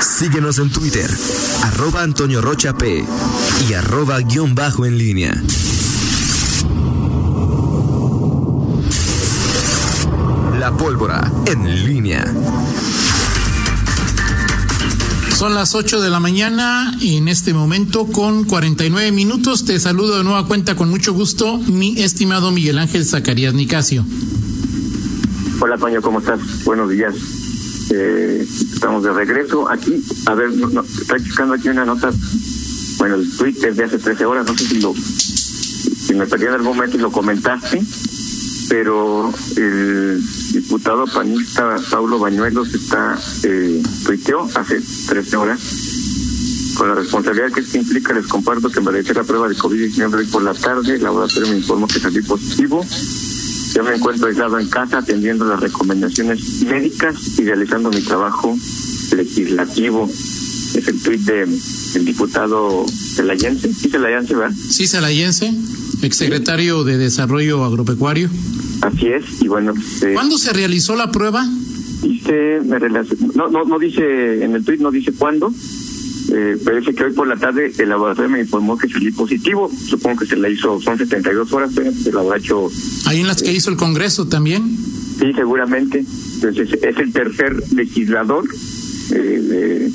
Síguenos en Twitter, arroba Antonio Rocha P y arroba guion bajo en línea. La pólvora en línea. Son las 8 de la mañana y en este momento con 49 minutos te saludo de nueva cuenta con mucho gusto mi estimado Miguel Ángel Zacarías Nicasio. Hola Toño, ¿cómo estás? Buenos días. Eh, estamos de regreso aquí. A ver, no, buscando aquí una nota, bueno, el tweet es de hace 13 horas, no sé si lo, si me perdí en algún momento y lo comentaste, pero el diputado panista Paulo Bañuelos está, eh, tuiteó hace 13 horas con la responsabilidad que esto implica, les comparto que me realizé la prueba de COVID-19 hoy por la tarde, el laboratorio me informó que salí positivo. Yo me encuentro aislado en casa atendiendo las recomendaciones médicas y realizando mi trabajo legislativo. Es el tuit del diputado Celayense. ¿Sí Celayense, verdad? Sí, Celayense, exsecretario de Desarrollo Agropecuario. Así es, y bueno. ¿Cuándo se realizó la prueba? Dice, me no, no, no dice, en el tuit no dice cuándo, eh, parece que hoy por la tarde el laboratorio me informó que salí positivo. Supongo que se la hizo, son 72 horas, pero se lo ha hecho. ¿Ahí en las que hizo el Congreso también? Sí, seguramente. Entonces, es el tercer legislador eh,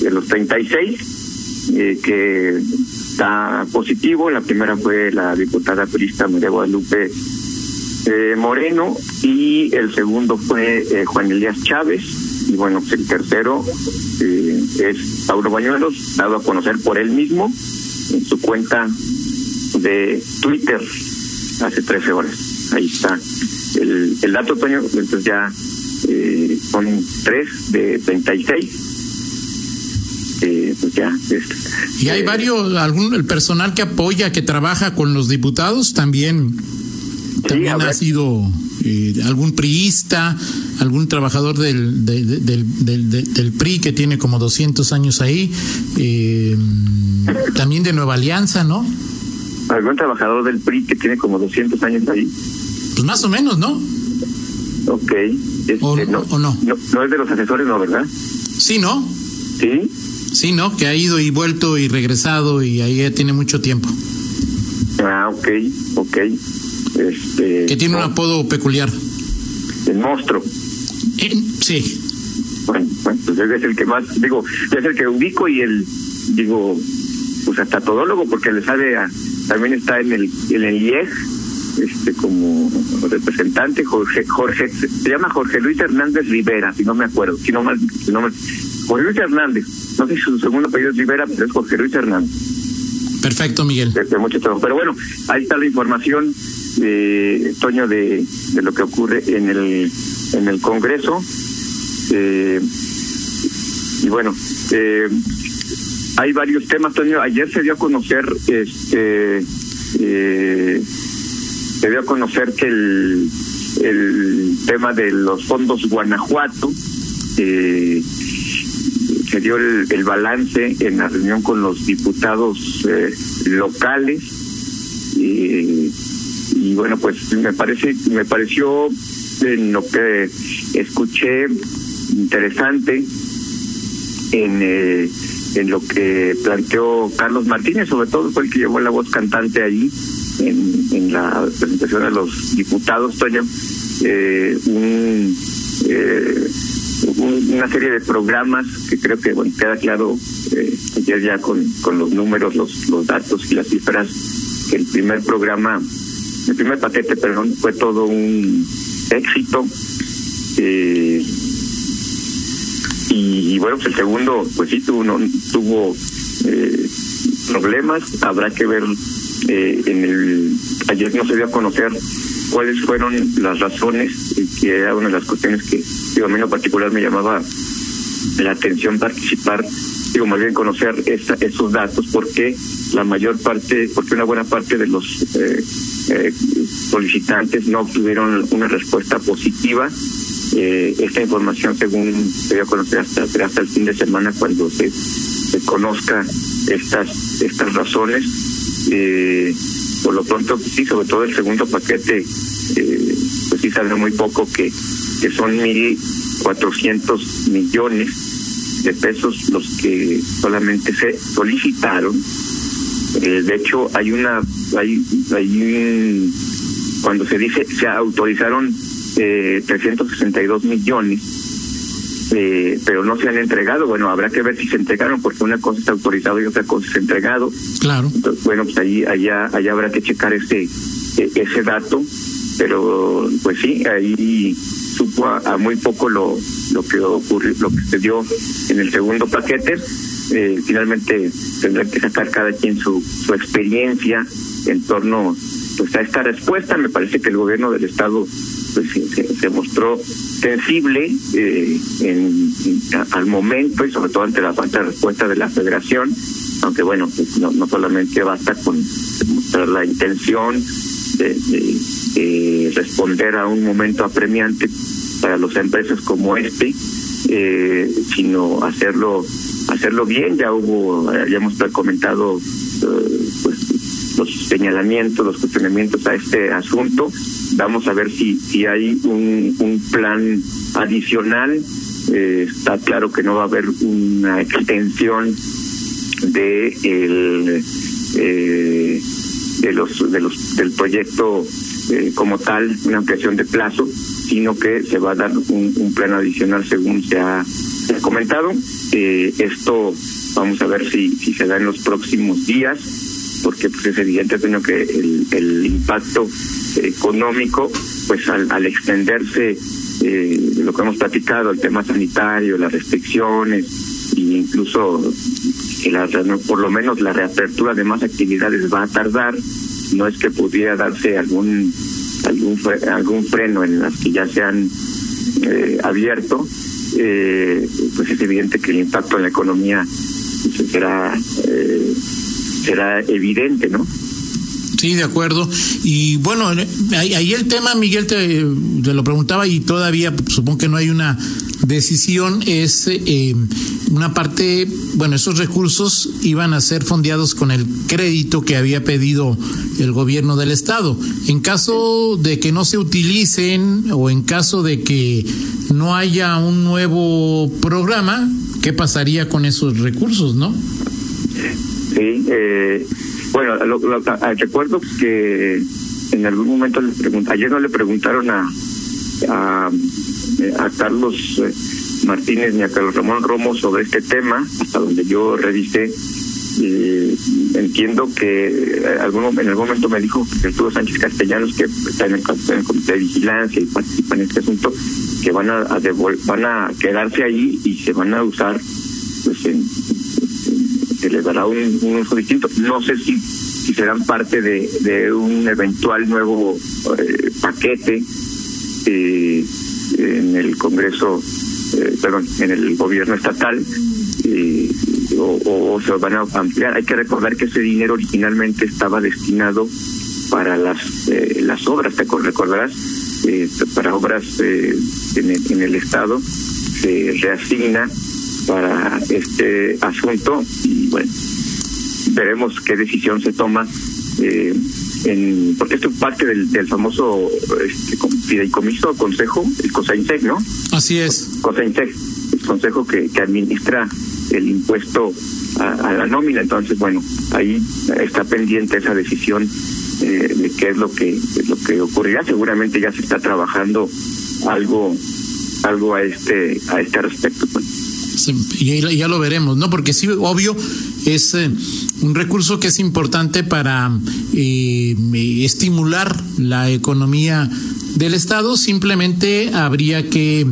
de, los 36 eh, que está positivo. La primera fue la diputada turista María Guadalupe eh, Moreno y el segundo fue eh, Juan Elías Chávez y bueno, pues el tercero eh, es Paulo Bañuelos, dado a conocer por él mismo en su cuenta de Twitter hace 13 horas. Ahí está el, el dato, Toño, entonces ya eh, son tres de 36. Eh, pues ya. y hay varios, algún el personal que apoya, que trabaja con los diputados también también ha sido eh, algún priista, algún trabajador del, del, del, del, PRI que tiene como 200 años ahí, eh, también de Nueva Alianza, ¿no? Algún trabajador del PRI que tiene como 200 años ahí. Pues más o menos, ¿no? Ok. Este, ¿O, no, no, no? es de los asesores, ¿no, verdad? Sí, ¿no? Sí. Sí, ¿no? Que ha ido y vuelto y regresado y ahí ya tiene mucho tiempo. Ah, ok, ok. Este, que tiene un apodo peculiar. El monstruo. sí. Bueno, bueno, pues es el que más, digo, es el que ubico y el, digo, pues hasta todólogo, porque le sabe a, también está en el, en el IEG, este, como representante, Jorge, Jorge, se llama Jorge Luis Hernández Rivera, si no me acuerdo, si no mal, si no mal, Jorge Luis Hernández, no sé si su segundo apellido es Rivera, pero es Jorge Luis Hernández. Perfecto, Miguel. Desde mucho tiempo. Pero bueno, ahí está la información eh, Toño, de, lo que ocurre en el, en el Congreso. Eh, y bueno, eh, hay varios temas, Toño. Ayer se dio a conocer, este, eh, se dio a conocer que el, el tema de los fondos Guanajuato, eh, se dio el, el, balance en la reunión con los diputados eh, locales. Eh, y bueno pues me parece me pareció en lo que escuché interesante en eh, en lo que planteó Carlos Martínez sobre todo fue el que llevó la voz cantante ahí en, en la presentación de los diputados Toño. Eh, un, eh, una serie de programas que creo que bueno queda claro eh, ya con con los números los los datos y las cifras que el primer programa el primer paquete, perdón, fue todo un éxito. Eh, y, bueno, pues el segundo, pues sí, tuvo, no, tuvo eh, problemas. Habrá que ver eh, en el. Ayer no se dio a conocer cuáles fueron las razones, que era una de las cuestiones que, digo, a mí en lo particular me llamaba la atención participar, digo, más bien conocer esa, esos datos, porque la mayor parte, porque una buena parte de los eh, eh, solicitantes no obtuvieron una respuesta positiva. Eh, esta información, según se dio a conocer hasta, el fin de semana, cuando se, conozca estas estas razones. Eh, por lo pronto, sí, sobre todo el segundo paquete, eh, pues sí sabe muy poco que, que son mil cuatrocientos millones de pesos los que solamente se solicitaron. Eh, de hecho, hay una, hay, hay cuando se dice se autorizaron eh, 362 millones, eh, pero no se han entregado. Bueno, habrá que ver si se entregaron, porque una cosa está autorizado y otra cosa es entregado. Claro. Entonces, bueno, pues ahí, allá, allá habrá que checar ese, e, ese dato, pero pues sí, ahí supo a, muy poco lo, lo que ocurrió, lo que se dio en el segundo paquete. Eh, finalmente tendrá que sacar cada quien su, su experiencia en torno pues a esta respuesta. Me parece que el gobierno del estado pues se, mostró sensible eh, en, al momento y sobre todo ante la falta de respuesta de la federación, aunque bueno, pues no, no solamente basta con mostrar la intención de, de, responder a un momento apremiante para las empresas como este, eh, sino hacerlo hacerlo bien. Ya hubo, ya hemos comentado señalamientos, los cuestionamientos a este asunto. Vamos a ver si, si hay un, un plan adicional. Eh, está claro que no va a haber una extensión de el eh, de los de los del proyecto eh, como tal una ampliación de plazo sino que se va a dar un, un plan adicional según se ha, comentado eh, esto vamos a ver si si se da en los próximos días porque pues es evidente que el, impacto económico pues al, extenderse eh, lo que hemos platicado el tema sanitario las restricciones e incluso la, por lo menos la reapertura de más actividades va a tardar no es que pudiera darse algún algún algún freno en las que ya se han eh, abierto eh, pues es evidente que el impacto en la economía pues, será será evidente, ¿no? Sí, de acuerdo. Y bueno, ahí el tema, Miguel, te, te, lo preguntaba y todavía supongo que no hay una decisión, es eh, una parte, bueno, esos recursos iban a ser fondeados con el crédito que había pedido el gobierno del Estado. En caso de que no se utilicen o en caso de que no haya un nuevo programa, ¿qué pasaría con esos recursos, no? Sí, eh, bueno, lo, lo, recuerdo que en algún momento le ayer no le preguntaron a a, a Carlos eh, Martínez ni a Carlos Ramón Romo sobre este tema, hasta donde yo revisé. Eh, entiendo que eh, algún, en algún momento me dijo Arturo Sánchez Castellanos, que está en el, en el, comité de vigilancia y participa en este asunto, que van a, a van a quedarse ahí y se van a usar pues en, se les dará un, un, uso distinto. No sé si, si serán parte de, un eventual nuevo eh, paquete eh, en el Congreso, eh, perdón, en el gobierno estatal. Eh, o, o, se van a ampliar. Hay que recordar que ese dinero originalmente estaba destinado para las las obras, te recordarás, para obras en, el, en el estado se reasigna para este asunto y bueno, veremos qué decisión se toma. Eh, en, porque esto es parte del, del famoso este, fideicomiso consejo, el COSAINSEC, ¿no? Así es. COSAINSEC, el consejo que, que administra el impuesto a, a, la nómina. Entonces, bueno, ahí está pendiente esa decisión eh, de qué es lo que es lo que ocurrirá. Seguramente ya se está trabajando algo algo a este a este respecto. Pues y ya lo veremos, ¿no? Porque sí, obvio, es eh, un recurso que es importante para eh, estimular la economía del Estado. Simplemente habría que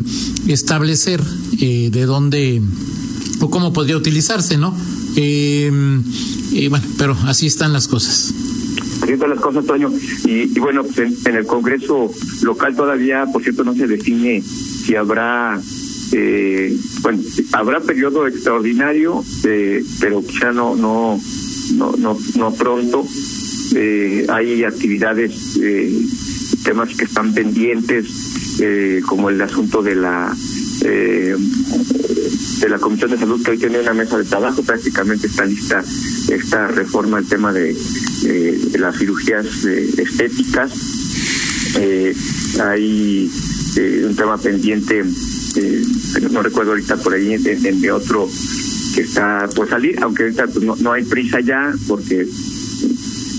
establecer eh, de dónde o cómo podría utilizarse, ¿no? Eh, bueno, pero así están las cosas. Así están las cosas, Toño. Y, y bueno, pues en el Congreso local todavía, por cierto, no se define si habrá eh, bueno, habrá periodo extraordinario, eh, pero quizá no, no, no, no, no pronto. Eh, hay actividades, eh, temas que están pendientes, eh, como el asunto de la de la Comisión de Salud que hoy tiene una mesa de trabajo, prácticamente está lista esta reforma, el tema de las cirugías estéticas. hay un tema pendiente eh, no recuerdo ahorita por ahí de, otro que está por salir, aunque ahorita pues, no, no hay prisa ya porque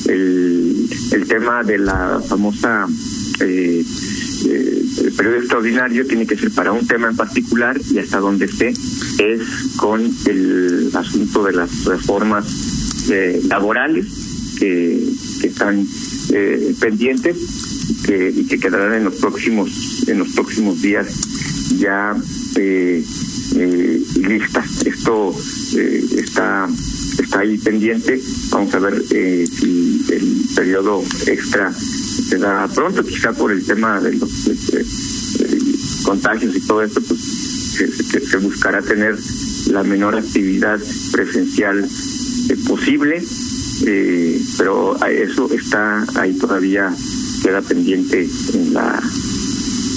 el, el tema de la famosa eh, eh, el periodo extraordinario tiene que ser para un tema en particular y hasta donde esté es con el asunto de las reformas eh, laborales que, que están eh, pendientes y que quedarán en los próximos en los próximos días ya eh, eh, listas. Esto eh, está está ahí pendiente. Vamos a ver eh, si el periodo extra se da pronto, quizá por el tema de los contagios y todo esto, pues se, buscará tener la menor actividad presencial eh, posible, eh, pero eso está ahí todavía queda pendiente en la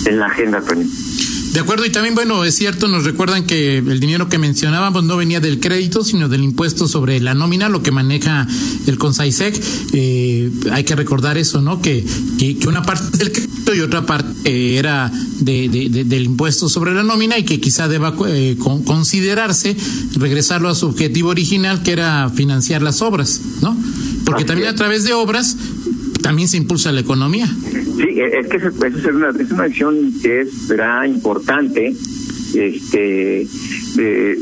en la agenda, Tony. De acuerdo, y también, bueno, es cierto, nos recuerdan que el dinero que mencionábamos no venía del crédito, sino del impuesto sobre la nómina, lo que maneja el CONSAISEC. Eh, hay que recordar eso, ¿no? Que, que, una parte del crédito y otra parte era de, de, del impuesto sobre la nómina y que quizá deba eh, con, considerarse regresarlo a su objetivo original, que era financiar las obras, ¿no? Porque también a través de obras también se impulsa la economía. Sí, es que es una, es una acción que es será importante, este, de,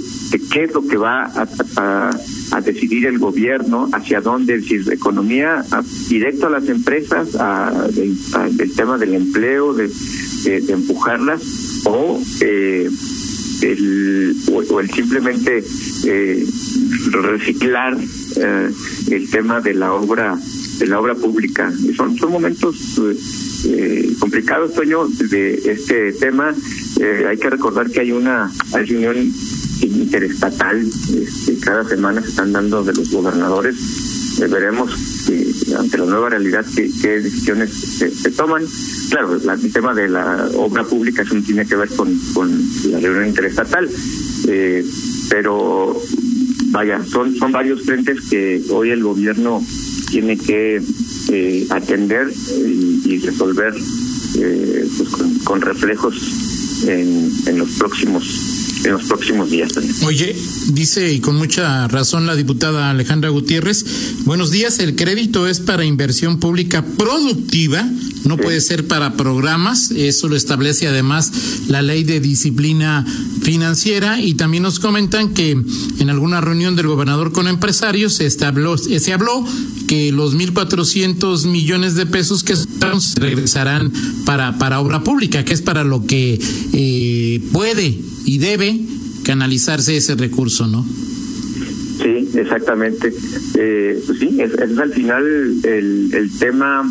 qué es lo que va a, a, decidir el gobierno, hacia dónde, si es economía directo a las empresas, a, del tema del empleo, de, empujarlas, o eh, el, o, el simplemente eh, reciclar eh, el tema de la obra de la obra pública. Y son, son momentos eh, complicados, Toño, de este tema. Eh, hay que recordar que hay una reunión interestatal, este, cada semana se están dando de los gobernadores. Eh, veremos ante la nueva realidad qué, decisiones se, toman. Claro, el tema de la obra pública eso no tiene que ver con, con la reunión interestatal, pero vaya, son, son varios frentes que hoy el gobierno tiene que eh, atender y, resolver eh, pues con, reflejos en, en los próximos en los próximos días. Oye, dice y con mucha razón la diputada Alejandra Gutiérrez, buenos días, el crédito es para inversión pública productiva, no puede ser para programas, eso lo establece además la ley de disciplina financiera y también nos comentan que en alguna reunión del gobernador con empresarios se, habló, se habló que los 1.400 millones de pesos que se regresarán para, para obra pública, que es para lo que eh, puede y debe canalizarse ese recurso, ¿no? Sí, exactamente. Eh, pues sí, es, es, al final el, el tema.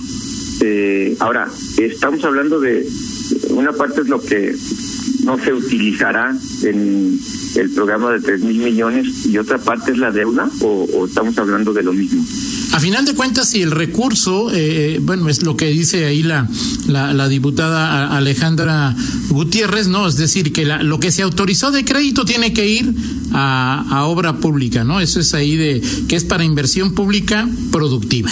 Eh, ahora, estamos hablando de una parte es lo que no se utilizará en el programa de tres mil millones y otra parte es la deuda o, estamos hablando de lo mismo? A final de cuentas, si el recurso, eh, bueno, es lo que dice ahí la, la, diputada Alejandra Gutiérrez, ¿no? Es decir, que la, lo que se autorizó de crédito tiene que ir a, a obra pública, ¿no? Eso es ahí de que es para inversión pública productiva,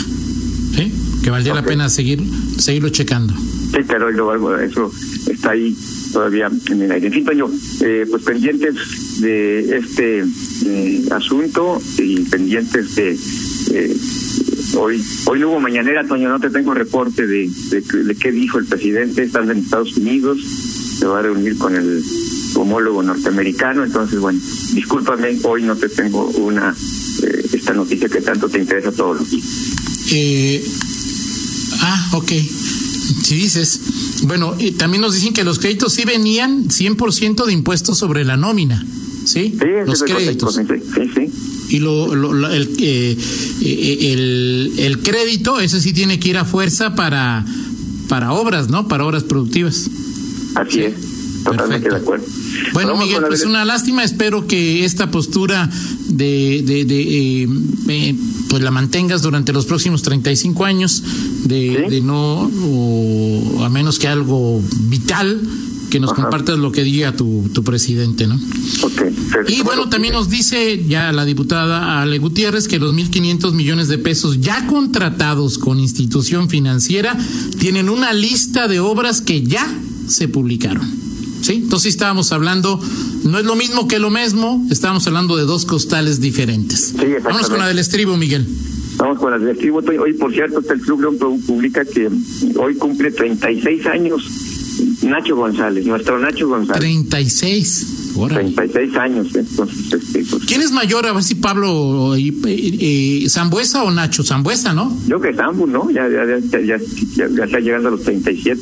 ¿sí? Que valdría la pena seguir seguirlo checando. Sí, pero eso está ahí todavía en el aire. En fin, Toño, eh, pues pendientes de este eh, asunto y pendientes de eh, hoy hoy no hubo mañanera, Toño, no te tengo reporte de, de, qué dijo el presidente, están en Estados Unidos, se va a reunir con el homólogo norteamericano, entonces bueno, discúlpame, hoy no te tengo una esta noticia que tanto te interesa todos los días. Ah, ok. Si dices, bueno, y también nos dicen que los créditos sí venían 100% de impuestos sobre la nómina, ¿sí? Sí, los créditos. Sí, sí. Y lo, lo, el, eh, eh, el, el crédito, ese sí tiene que ir a fuerza para, para obras, ¿no? Para obras productivas. Así es, totalmente de acuerdo. Bueno, Miguel, pues una lástima. Espero que esta postura de, de, de eh, pues la mantengas durante los próximos 35 años, de, de no, o a menos que algo vital que nos compartas lo que diga tu, tu presidente, ¿no? Okay. Y bueno, también nos dice ya la diputada Ale Gutiérrez que los 1.500 millones de pesos ya contratados con institución financiera tienen una lista de obras que ya se publicaron. Sí, entonces estábamos hablando, no es lo mismo que lo mismo, estábamos hablando de dos costales diferentes. Sí, Vamos con la del estribo, Miguel. Vamos con la del estribo. Hoy, por cierto, el Club León publica que hoy cumple 36 años Nacho González, nuestro Nacho González. 36. 36 años, entonces. Este, pues. ¿Quién es mayor? A ver si Pablo eh, eh, Zambuesa o Nacho Zambuesa, ¿no? Yo que Zambu, ¿no? Ya, ya, ya, ya, ya está llegando a los 37.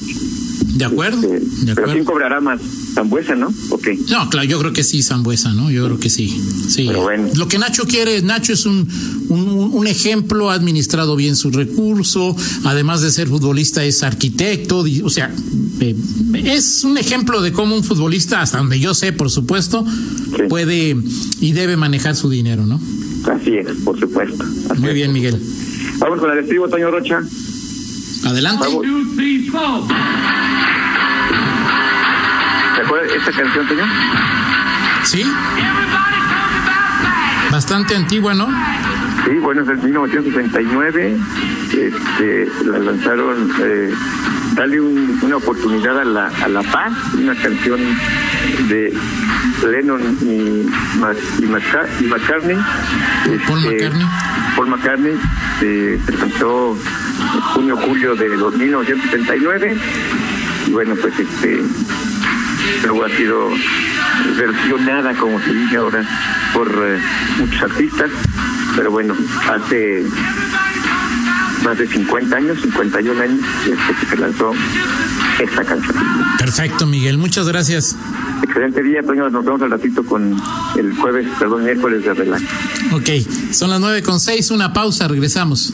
De acuerdo. Este, de pero ¿quién cobrará más? Zambuesa, ¿no? ¿O No, claro, yo creo que sí, Zambuesa, ¿no? Yo creo que sí. Sí. Pero bueno. Lo que Nacho quiere, Nacho es un, un, un, ejemplo, ha administrado bien su recurso, además de ser futbolista es arquitecto, o sea, eh, es un ejemplo de cómo un futbolista, hasta donde yo sé, por supuesto, puede y debe manejar su dinero, ¿no? Así es, por supuesto. Muy bien, Miguel. Vamos con el estribo, Toño Rocha. Adelante. ¿Te acuerdas esta canción, Toño? Sí. Bastante antigua, ¿no? Sí, bueno, es del 1969. Este, la lanzaron, eh, dale una oportunidad a la, a la paz, una canción de Lennon y, y, McCartney. Paul este, McCartney. Paul McCartney se presentó en junio-julio de 1979 y bueno, pues este luego ha sido versionada, como se dice ahora, por eh, muchos artistas, pero bueno, hace más de 50 años, 51 años, desde que se lanzó esta canción. Perfecto, Miguel, muchas gracias. Excelente día, Toño. Nos vemos al ratito con el jueves, perdón, miércoles de relax. Ok, son las nueve con seis, una pausa, regresamos.